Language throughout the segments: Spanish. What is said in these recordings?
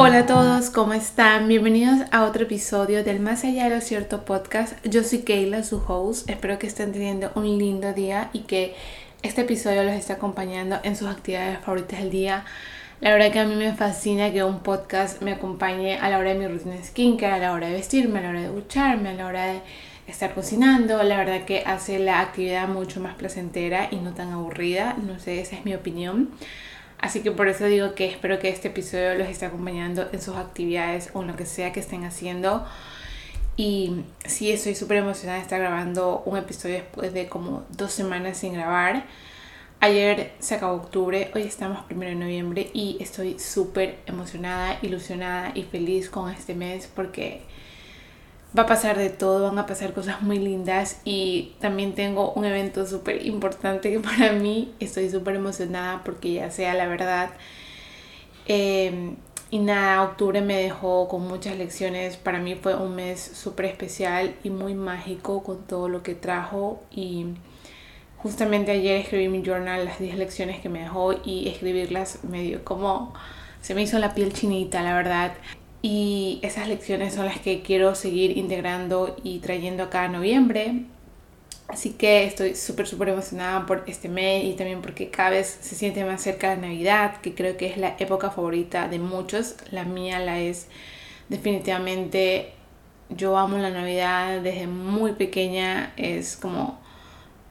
Hola a todos, ¿cómo están? Bienvenidos a otro episodio del Más Allá de lo Cierto podcast. Yo soy Keila, su host. Espero que estén teniendo un lindo día y que este episodio los esté acompañando en sus actividades favoritas del día. La verdad que a mí me fascina que un podcast me acompañe a la hora de mi rutina de skincare, a la hora de vestirme, a la hora de ducharme, a la hora de estar cocinando. La verdad que hace la actividad mucho más placentera y no tan aburrida. No sé, esa es mi opinión. Así que por eso digo que espero que este episodio los esté acompañando en sus actividades o en lo que sea que estén haciendo. Y sí, estoy súper emocionada de estar grabando un episodio después de como dos semanas sin grabar. Ayer se acabó octubre, hoy estamos primero de noviembre y estoy súper emocionada, ilusionada y feliz con este mes porque va a pasar de todo, van a pasar cosas muy lindas y también tengo un evento súper importante que para mí estoy súper emocionada porque ya sea la verdad. Em, y nada, octubre me dejó con muchas lecciones. Para mí fue un mes súper especial y muy mágico con todo lo que trajo. Y justamente ayer escribí mi journal, las 10 lecciones que me dejó y escribirlas me dio como... Se me hizo la piel chinita, la verdad. Y esas lecciones son las que quiero seguir integrando y trayendo acá en noviembre. Así que estoy súper, súper emocionada por este mes y también porque cada vez se siente más cerca la Navidad, que creo que es la época favorita de muchos. La mía la es definitivamente. Yo amo la Navidad desde muy pequeña, es como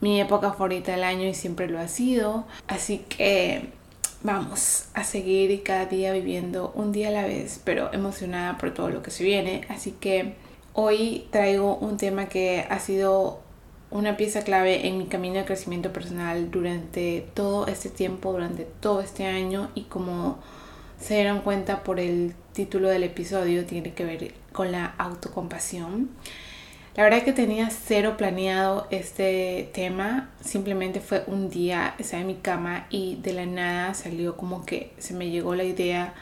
mi época favorita del año y siempre lo ha sido. Así que vamos a seguir cada día viviendo un día a la vez, pero emocionada por todo lo que se viene. Así que hoy traigo un tema que ha sido una pieza clave en mi camino de crecimiento personal durante todo este tiempo, durante todo este año y como se dieron cuenta por el título del episodio, tiene que ver con la autocompasión. La verdad que tenía cero planeado este tema, simplemente fue un día, estaba en mi cama y de la nada salió como que se me llegó la idea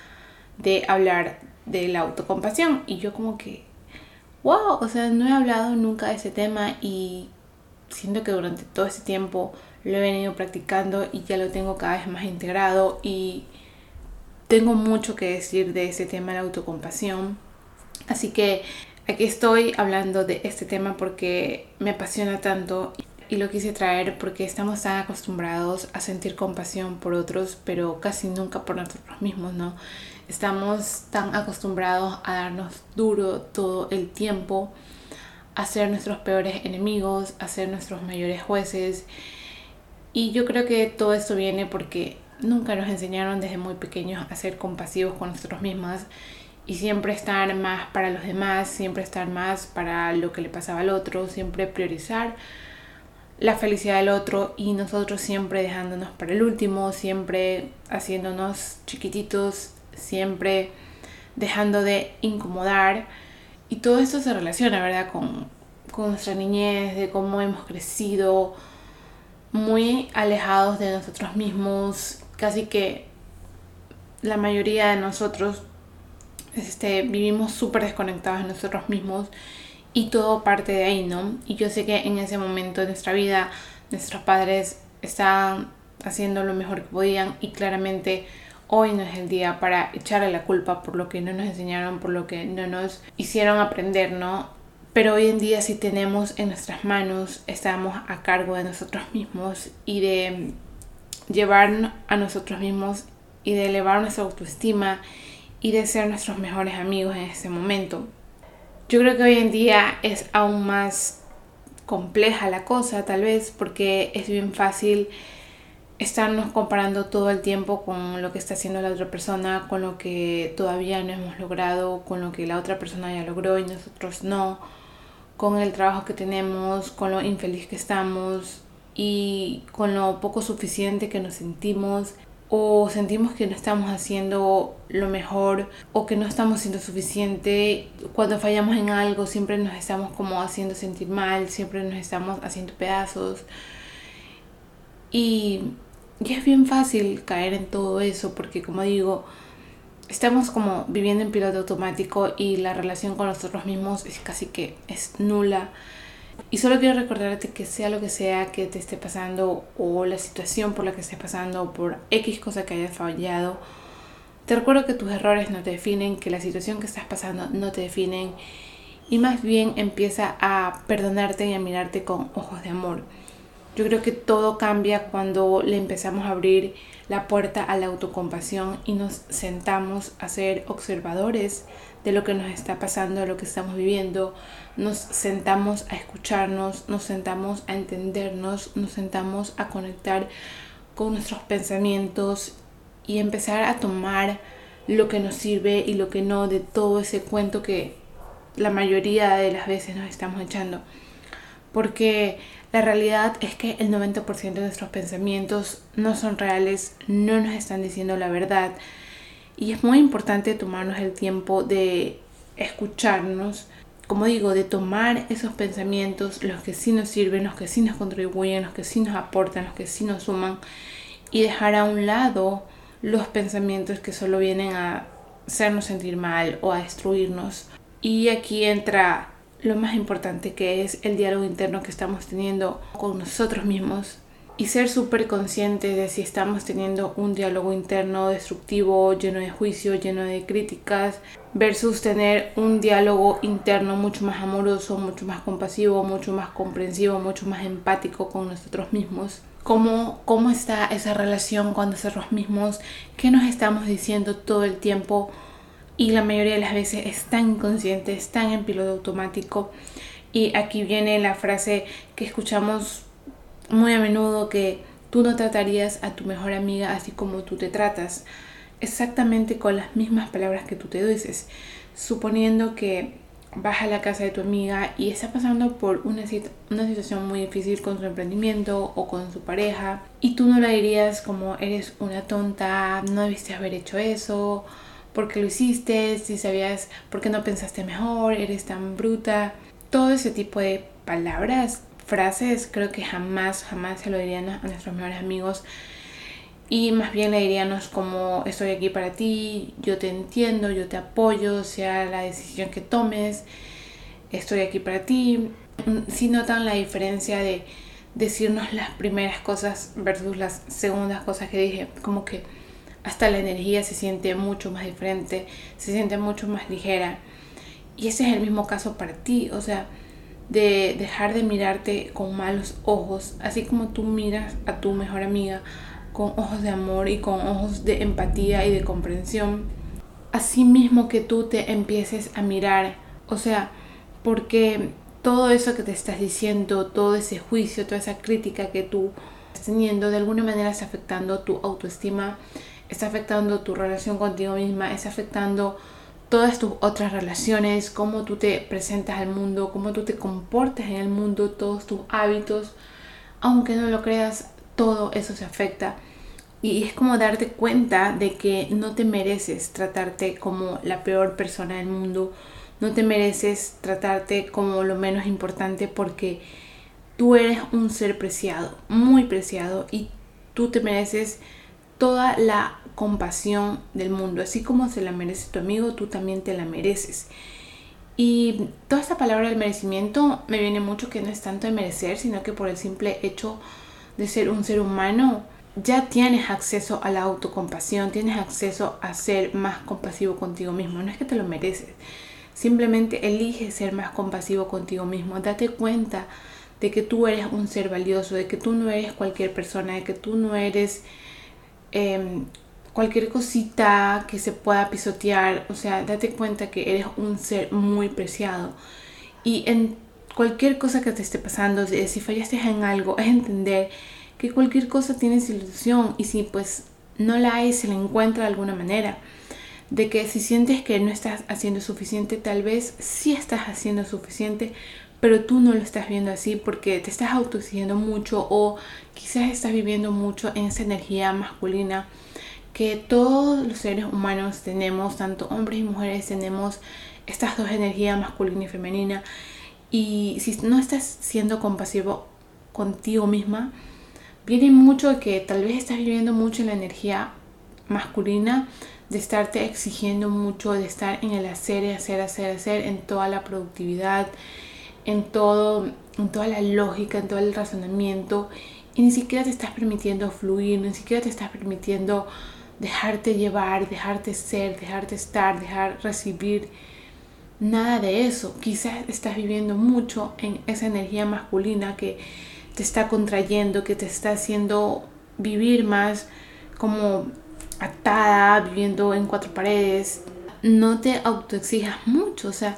de hablar de la autocompasión y yo como que, wow, o sea, no he hablado nunca de ese tema y siento que durante todo este tiempo lo he venido practicando y ya lo tengo cada vez más integrado y tengo mucho que decir de ese tema de la autocompasión. Así que Aquí estoy hablando de este tema porque me apasiona tanto y lo quise traer porque estamos tan acostumbrados a sentir compasión por otros, pero casi nunca por nosotros mismos, ¿no? Estamos tan acostumbrados a darnos duro todo el tiempo, a ser nuestros peores enemigos, a ser nuestros mayores jueces. Y yo creo que todo esto viene porque nunca nos enseñaron desde muy pequeños a ser compasivos con nosotros mismos y siempre estar más para los demás, siempre estar más para lo que le pasaba al otro, siempre priorizar la felicidad del otro y nosotros siempre dejándonos para el último, siempre haciéndonos chiquititos, siempre dejando de incomodar. Y todo esto se relaciona, ¿verdad? Con, con nuestra niñez, de cómo hemos crecido muy alejados de nosotros mismos, casi que la mayoría de nosotros este, vivimos súper desconectados de nosotros mismos y todo parte de ahí, ¿no? Y yo sé que en ese momento de nuestra vida nuestros padres estaban haciendo lo mejor que podían y claramente hoy no es el día para echarle la culpa por lo que no nos enseñaron, por lo que no nos hicieron aprender, ¿no? Pero hoy en día si tenemos en nuestras manos, estamos a cargo de nosotros mismos y de llevar a nosotros mismos y de elevar nuestra autoestima y de ser nuestros mejores amigos en ese momento. Yo creo que hoy en día es aún más compleja la cosa, tal vez, porque es bien fácil estarnos comparando todo el tiempo con lo que está haciendo la otra persona, con lo que todavía no hemos logrado, con lo que la otra persona ya logró y nosotros no, con el trabajo que tenemos, con lo infeliz que estamos y con lo poco suficiente que nos sentimos o sentimos que no estamos haciendo lo mejor o que no estamos siendo suficiente. Cuando fallamos en algo siempre nos estamos como haciendo sentir mal, siempre nos estamos haciendo pedazos. Y, y es bien fácil caer en todo eso porque como digo, estamos como viviendo en piloto automático y la relación con nosotros mismos es casi que es nula. Y solo quiero recordarte que sea lo que sea que te esté pasando o la situación por la que estés pasando o por X cosa que hayas fallado, Te recuerdo que tus errores no te definen, que la situación que estás pasando no te definen y más bien empieza a perdonarte y a mirarte con ojos de amor. Yo creo que todo cambia cuando le empezamos a abrir la puerta a la autocompasión y nos sentamos a ser observadores de lo que nos está pasando, de lo que estamos viviendo. Nos sentamos a escucharnos, nos sentamos a entendernos, nos sentamos a conectar con nuestros pensamientos y empezar a tomar lo que nos sirve y lo que no de todo ese cuento que la mayoría de las veces nos estamos echando. Porque la realidad es que el 90% de nuestros pensamientos no son reales, no nos están diciendo la verdad. Y es muy importante tomarnos el tiempo de escucharnos, como digo, de tomar esos pensamientos, los que sí nos sirven, los que sí nos contribuyen, los que sí nos aportan, los que sí nos suman, y dejar a un lado los pensamientos que solo vienen a hacernos sentir mal o a destruirnos. Y aquí entra lo más importante que es el diálogo interno que estamos teniendo con nosotros mismos y ser súper conscientes de si estamos teniendo un diálogo interno destructivo, lleno de juicio, lleno de críticas, versus tener un diálogo interno mucho más amoroso, mucho más compasivo, mucho más comprensivo, mucho más empático con nosotros mismos. ¿Cómo, cómo está esa relación con nosotros mismos? ¿Qué nos estamos diciendo todo el tiempo? Y la mayoría de las veces es tan inconsciente, es tan en piloto automático. Y aquí viene la frase que escuchamos muy a menudo que tú no tratarías a tu mejor amiga así como tú te tratas, exactamente con las mismas palabras que tú te dices, suponiendo que vas a la casa de tu amiga y está pasando por una, una situación muy difícil con su emprendimiento o con su pareja y tú no la dirías como eres una tonta, no debiste haber hecho eso por qué lo hiciste, si sabías por qué no pensaste mejor, eres tan bruta. Todo ese tipo de palabras, frases, creo que jamás, jamás se lo dirían a nuestros mejores amigos. Y más bien le diríamos como estoy aquí para ti, yo te entiendo, yo te apoyo, sea la decisión que tomes, estoy aquí para ti. Si notan la diferencia de decirnos las primeras cosas versus las segundas cosas que dije, como que hasta la energía se siente mucho más diferente, se siente mucho más ligera. Y ese es el mismo caso para ti, o sea, de dejar de mirarte con malos ojos, así como tú miras a tu mejor amiga con ojos de amor y con ojos de empatía y de comprensión, así mismo que tú te empieces a mirar, o sea, porque todo eso que te estás diciendo, todo ese juicio, toda esa crítica que tú estás teniendo, de alguna manera está afectando tu autoestima, está afectando tu relación contigo misma, está afectando todas tus otras relaciones, cómo tú te presentas al mundo, cómo tú te comportas en el mundo, todos tus hábitos. Aunque no lo creas, todo eso se afecta. Y es como darte cuenta de que no te mereces tratarte como la peor persona del mundo, no te mereces tratarte como lo menos importante porque tú eres un ser preciado, muy preciado y tú te mereces toda la compasión del mundo. Así como se la merece tu amigo, tú también te la mereces. Y toda esta palabra del merecimiento me viene mucho que no es tanto de merecer, sino que por el simple hecho de ser un ser humano, ya tienes acceso a la autocompasión, tienes acceso a ser más compasivo contigo mismo. No es que te lo mereces, simplemente elige ser más compasivo contigo mismo. Date cuenta de que tú eres un ser valioso, de que tú no eres cualquier persona, de que tú no eres Em, cualquier cosita que se pueda pisotear, o sea, date cuenta que eres un ser muy preciado. Y en cualquier cosa que te esté pasando, si fallaste en algo, es entender que cualquier cosa tiene solución y si pues no la hay, se la encuentra de alguna manera. De que si sientes que no estás haciendo suficiente, tal vez sí estás haciendo suficiente, pero tú no lo estás viendo así porque te estás autoexigiendo mucho o quizás estás viviendo mucho en esa energía masculina que todos los seres humanos tenemos, tanto hombres y mujeres tenemos estas dos energías masculina y femenina. Y si no estás siendo compasivo contigo misma, viene mucho que tal vez estás viviendo mucho en la energía masculina de estarte exigiendo mucho, de estar en el hacer, hacer, hacer, hacer, en toda la productividad, en todo, en toda la lógica, en todo el razonamiento y ni siquiera te estás permitiendo fluir, ni siquiera te estás permitiendo dejarte llevar, dejarte ser, dejarte estar, dejar recibir. Nada de eso. Quizás estás viviendo mucho en esa energía masculina que te está contrayendo, que te está haciendo vivir más como atada, viviendo en cuatro paredes. No te autoexijas mucho, o sea,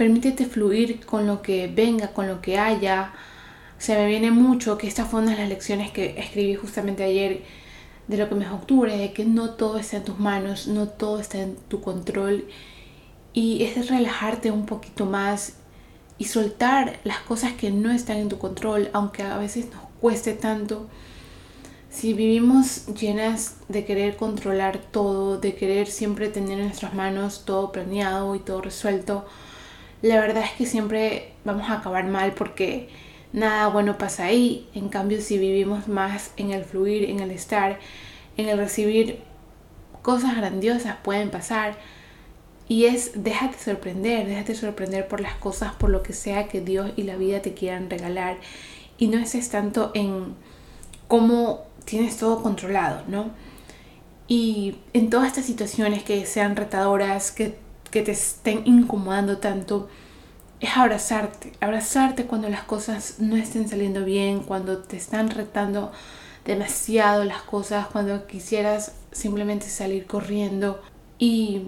permítete fluir con lo que venga, con lo que haya. Se me viene mucho que esta fue una de las lecciones que escribí justamente ayer de lo que me es octubre, de que no todo está en tus manos, no todo está en tu control. Y es relajarte un poquito más y soltar las cosas que no están en tu control, aunque a veces nos cueste tanto. Si vivimos llenas de querer controlar todo, de querer siempre tener en nuestras manos todo planeado y todo resuelto, la verdad es que siempre vamos a acabar mal porque nada bueno pasa ahí. En cambio, si vivimos más en el fluir, en el estar, en el recibir, cosas grandiosas pueden pasar. Y es, déjate sorprender, déjate sorprender por las cosas, por lo que sea que Dios y la vida te quieran regalar. Y no estés tanto en cómo tienes todo controlado, ¿no? Y en todas estas situaciones que sean retadoras, que, que te estén incomodando tanto, es abrazarte, abrazarte cuando las cosas no estén saliendo bien, cuando te están retando demasiado las cosas, cuando quisieras simplemente salir corriendo y,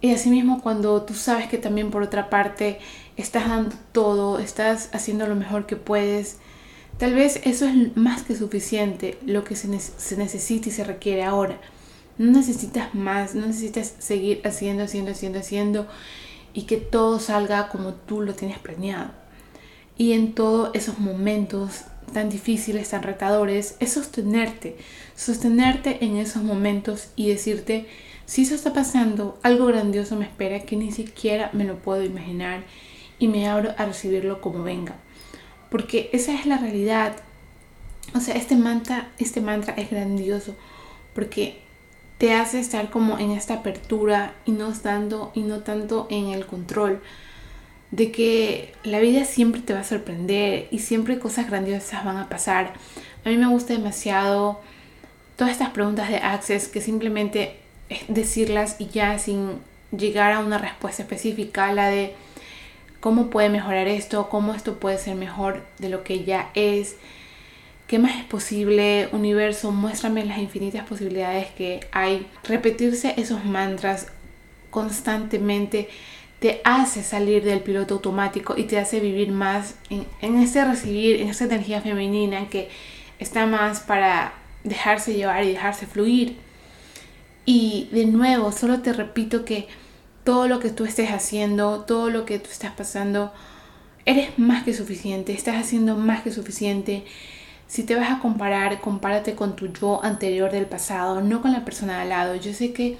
y asimismo cuando tú sabes que también por otra parte estás dando todo, estás haciendo lo mejor que puedes, tal vez eso es más que suficiente lo que se, se necesita y se requiere ahora. No necesitas más, no necesitas seguir haciendo, haciendo, haciendo, haciendo y que todo salga como tú lo tienes planeado. Y en todos esos momentos tan difíciles, tan retadores, es sostenerte, sostenerte en esos momentos y decirte, si eso está pasando, algo grandioso me espera que ni siquiera me lo puedo imaginar y me abro a recibirlo como venga. Porque esa es la realidad. O sea, este mantra, este mantra es grandioso porque te hace estar como en esta apertura y no estando y no tanto en el control de que la vida siempre te va a sorprender y siempre cosas grandiosas van a pasar. A mí me gusta demasiado todas estas preguntas de Access que simplemente decirlas y ya sin llegar a una respuesta específica, la de cómo puede mejorar esto, cómo esto puede ser mejor de lo que ya es ¿Qué más es posible? Universo, muéstrame las infinitas posibilidades que hay. Repetirse esos mantras constantemente te hace salir del piloto automático y te hace vivir más en, en ese recibir, en esa energía femenina que está más para dejarse llevar y dejarse fluir. Y de nuevo, solo te repito que todo lo que tú estés haciendo, todo lo que tú estás pasando, eres más que suficiente, estás haciendo más que suficiente si te vas a comparar, compárate con tu yo anterior del pasado, no con la persona de al lado. Yo sé que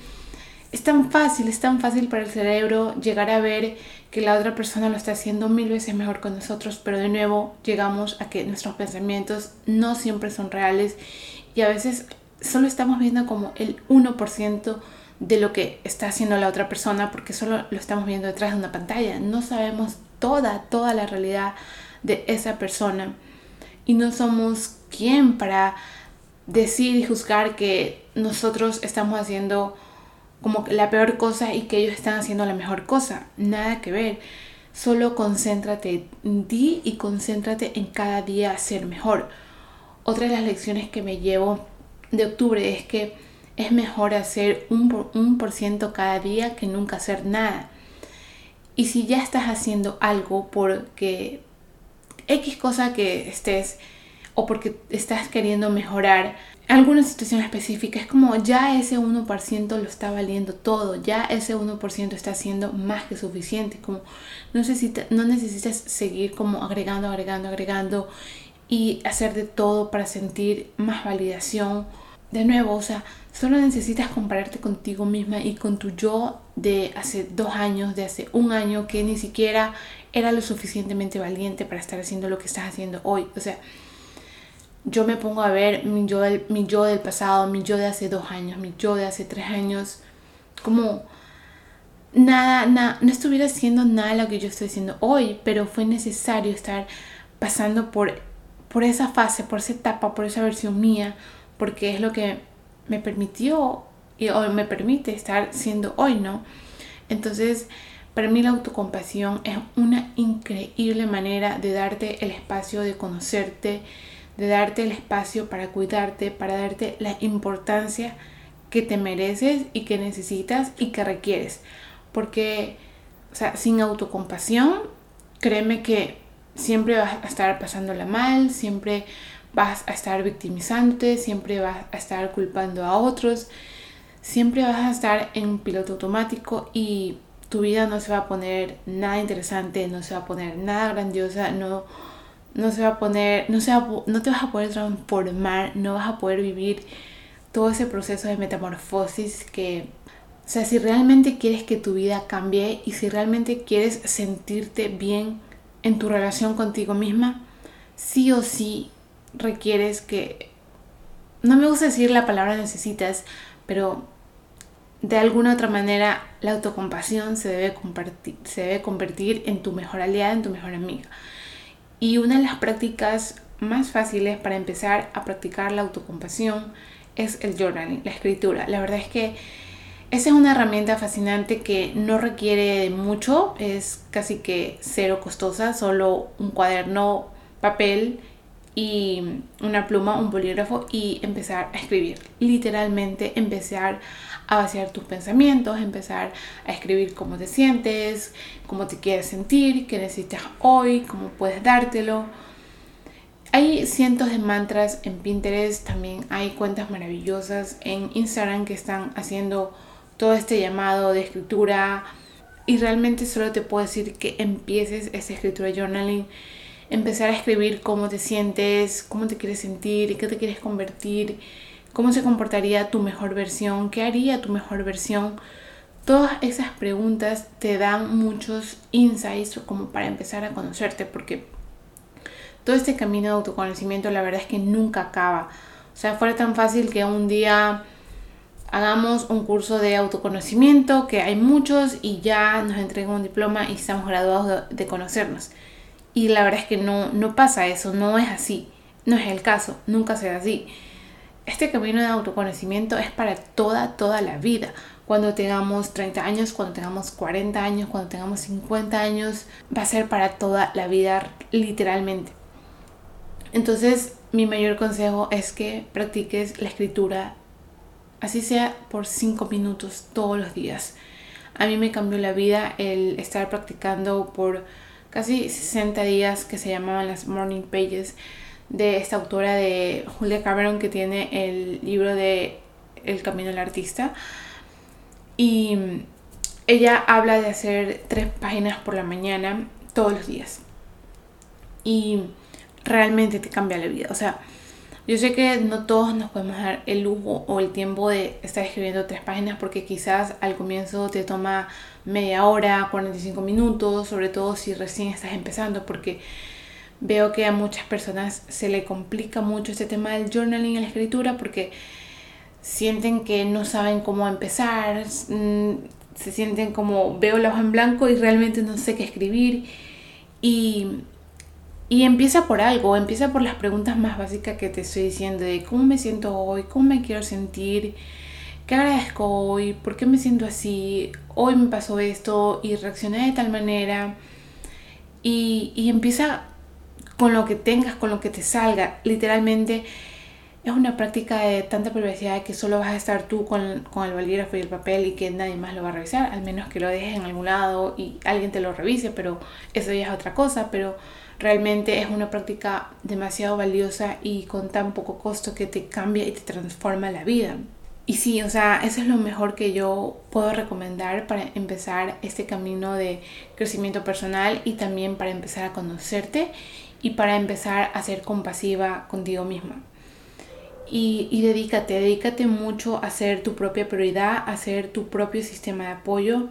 es tan fácil, es tan fácil para el cerebro llegar a ver que la otra persona lo está haciendo mil veces mejor con nosotros, pero de nuevo llegamos a que nuestros pensamientos no siempre son reales y a veces solo estamos viendo como el 1% de lo que está haciendo la otra persona porque solo lo estamos viendo detrás de una pantalla. No sabemos toda, toda la realidad de esa persona y no somos quien para decir y juzgar que nosotros estamos haciendo como la peor cosa y que ellos están haciendo la mejor cosa. Nada que ver. Solo concéntrate en ti y concéntrate en cada día ser mejor. Otra de las lecciones que me llevo de octubre es que es mejor hacer un por, un por ciento cada día que nunca hacer nada. Y si ya estás haciendo algo porque X cosa que estés o porque estás queriendo mejorar alguna situación específica, es como ya ese 1% lo está valiendo todo, ya ese 1% está siendo más que suficiente, como no, necesita, no necesitas seguir como agregando, agregando, agregando y hacer de todo para sentir más validación. De nuevo, o sea, solo necesitas compararte contigo misma y con tu yo de hace dos años, de hace un año, que ni siquiera era lo suficientemente valiente para estar haciendo lo que estás haciendo hoy. O sea, yo me pongo a ver mi yo del, pasado, mi yo de hace dos años, mi yo de hace tres años, como nada, nada, no estuviera haciendo nada lo que yo estoy haciendo hoy, pero fue necesario estar pasando por, por esa fase, por esa etapa, por esa versión mía, porque es lo que me permitió y hoy me permite estar siendo hoy, ¿no? Entonces, para mí la autocompasión es una increíble manera de darte el espacio de conocerte, de darte el espacio para cuidarte, para darte la importancia que te mereces y que necesitas y que requieres. Porque, o sea, sin autocompasión, créeme que siempre vas a estar pasándola mal, siempre vas a estar victimizándote, siempre vas a estar culpando a otros, siempre vas a estar en piloto automático y tu vida no se va a poner nada interesante, no se va a poner nada grandiosa, no, no se va a poner, no, se no te vas a poder transformar, no vas a poder vivir todo ese proceso de metamorfosis que, o sea, si realmente quieres que tu vida cambie y si realmente quieres sentirte bien en tu relación contigo misma, sí o sí requieres que, no me gusta decir la palabra necesitas, pero de alguna otra manera la autocompasión se debe, se debe convertir en tu mejor aliada, en tu mejor amiga. Y una de las prácticas más fáciles para empezar a practicar la autocompasión es el journaling, la escritura. La verdad es que esa es una herramienta fascinante que no requiere mucho, es casi que cero costosa, solo un cuaderno, papel y una pluma, un bolígrafo y empezar a escribir. Literalmente empezar a vaciar tus pensamientos, empezar a escribir cómo te sientes, cómo te quieres sentir, qué necesitas hoy, cómo puedes dártelo. Hay cientos de mantras en Pinterest, también hay cuentas maravillosas en Instagram que están haciendo todo este llamado de escritura y realmente solo te puedo decir que empieces esa escritura journaling empezar a escribir cómo te sientes, cómo te quieres sentir, qué te quieres convertir, cómo se comportaría tu mejor versión, qué haría tu mejor versión. Todas esas preguntas te dan muchos insights como para empezar a conocerte porque todo este camino de autoconocimiento la verdad es que nunca acaba. O sea, fuera tan fácil que un día hagamos un curso de autoconocimiento, que hay muchos y ya nos entreguen un diploma y estamos graduados de, conocernos. Y la verdad es que no, no pasa eso, no es así, no es el caso, nunca será así. Este camino de autoconocimiento es para toda, toda la vida. Cuando tengamos 30 años, cuando tengamos 40 años, cuando tengamos 50 años, va a ser para toda la vida literalmente. Entonces, mi mayor consejo es que practiques la escritura, así sea por 5 minutos todos los días. A mí me cambió la vida el estar practicando por casi 60 días que se llamaban las Morning Pages de esta autora de Julia Cameron que tiene el libro de El Camino del Artista. Y ella habla de hacer tres páginas por la mañana todos los días. Y realmente te cambia la vida. O sea, yo sé que no todos nos podemos dar el lujo o el tiempo de estar escribiendo tres páginas porque quizás al comienzo te toma media hora, 45 minutos, sobre todo si recién estás empezando, porque veo que a muchas personas se le complica mucho este tema del journaling en la escritura porque sienten que no saben cómo empezar, mm, se sienten como veo la hoja en blanco y realmente no sé qué escribir y y empieza por algo, empieza por las preguntas más básicas que te estoy diciendo de cómo me siento hoy, cómo me quiero sentir, qué agradezco hoy, por qué me siento así, hoy me pasó esto y reaccioné de tal manera. Y, y empieza con lo que tengas, con lo que te salga. Literalmente es una práctica de tanta privacidad que solo vas a estar tú con, con, el bolígrafo y el papel y que nadie más lo va a revisar, al menos que lo dejes en algún lado y alguien te lo revise, pero eso ya es otra cosa, pero realmente es una práctica demasiado valiosa y con tan poco costo que te cambia y te transforma la vida. Y sí, o sea, eso es lo mejor que yo puedo recomendar para empezar este camino de crecimiento personal y también para empezar a conocerte y para empezar a ser compasiva contigo misma. Y, y dedícate, dedícate mucho a ser tu propia prioridad, a ser tu propio sistema de apoyo.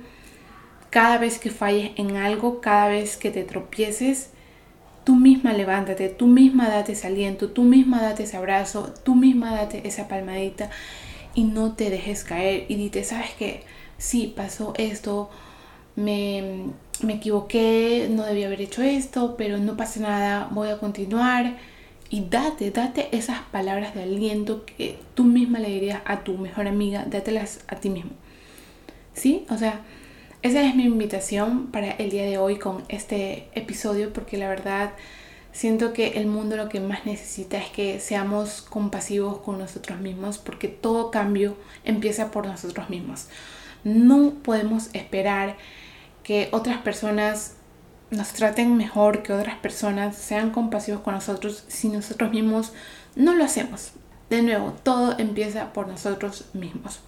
Cada vez que falles en algo, cada vez que te tropieces, Tú misma levántate, tú misma date ese aliento, tú misma date ese abrazo, tú misma date esa palmadita y no te dejes caer y dite, ¿sabes qué? Sí, pasó esto, me, me equivoqué, no debía haber hecho esto, pero no pasa nada, voy a continuar y date, date esas palabras de aliento que tú misma le dirías a tu mejor amiga, dátelas a ti mismo. ¿Sí? O sea, esa es mi invitación para el día de hoy con este episodio porque la verdad siento que el mundo lo que más necesita es que seamos compasivos con nosotros mismos porque todo cambio empieza por nosotros mismos. No podemos esperar que otras personas nos traten mejor, que otras personas sean compasivos con nosotros si nosotros mismos no lo hacemos. De nuevo, todo empieza por nosotros mismos.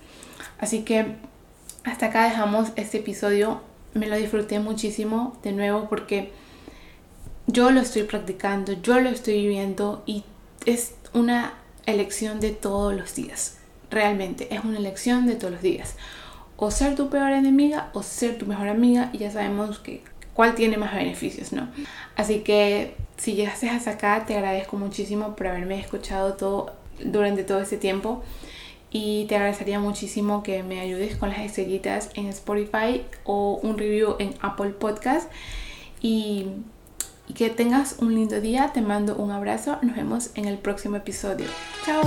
Así que hasta acá dejamos este episodio. Me lo disfruté muchísimo de nuevo porque yo lo estoy practicando, yo lo estoy viviendo y es una elección de todos los días. Realmente es una elección de todos los días. O ser tu peor enemiga o ser tu mejor amiga y ya sabemos que cuál tiene más beneficios, ¿no? Así que si llegaste hasta acá, te agradezco muchísimo por haberme escuchado todo durante todo este tiempo y te agradecería muchísimo que me ayudes con las estrellitas en Spotify o un review en Apple Podcast y, y que tengas un lindo día, te mando un abrazo, nos vemos en el próximo episodio. Chao.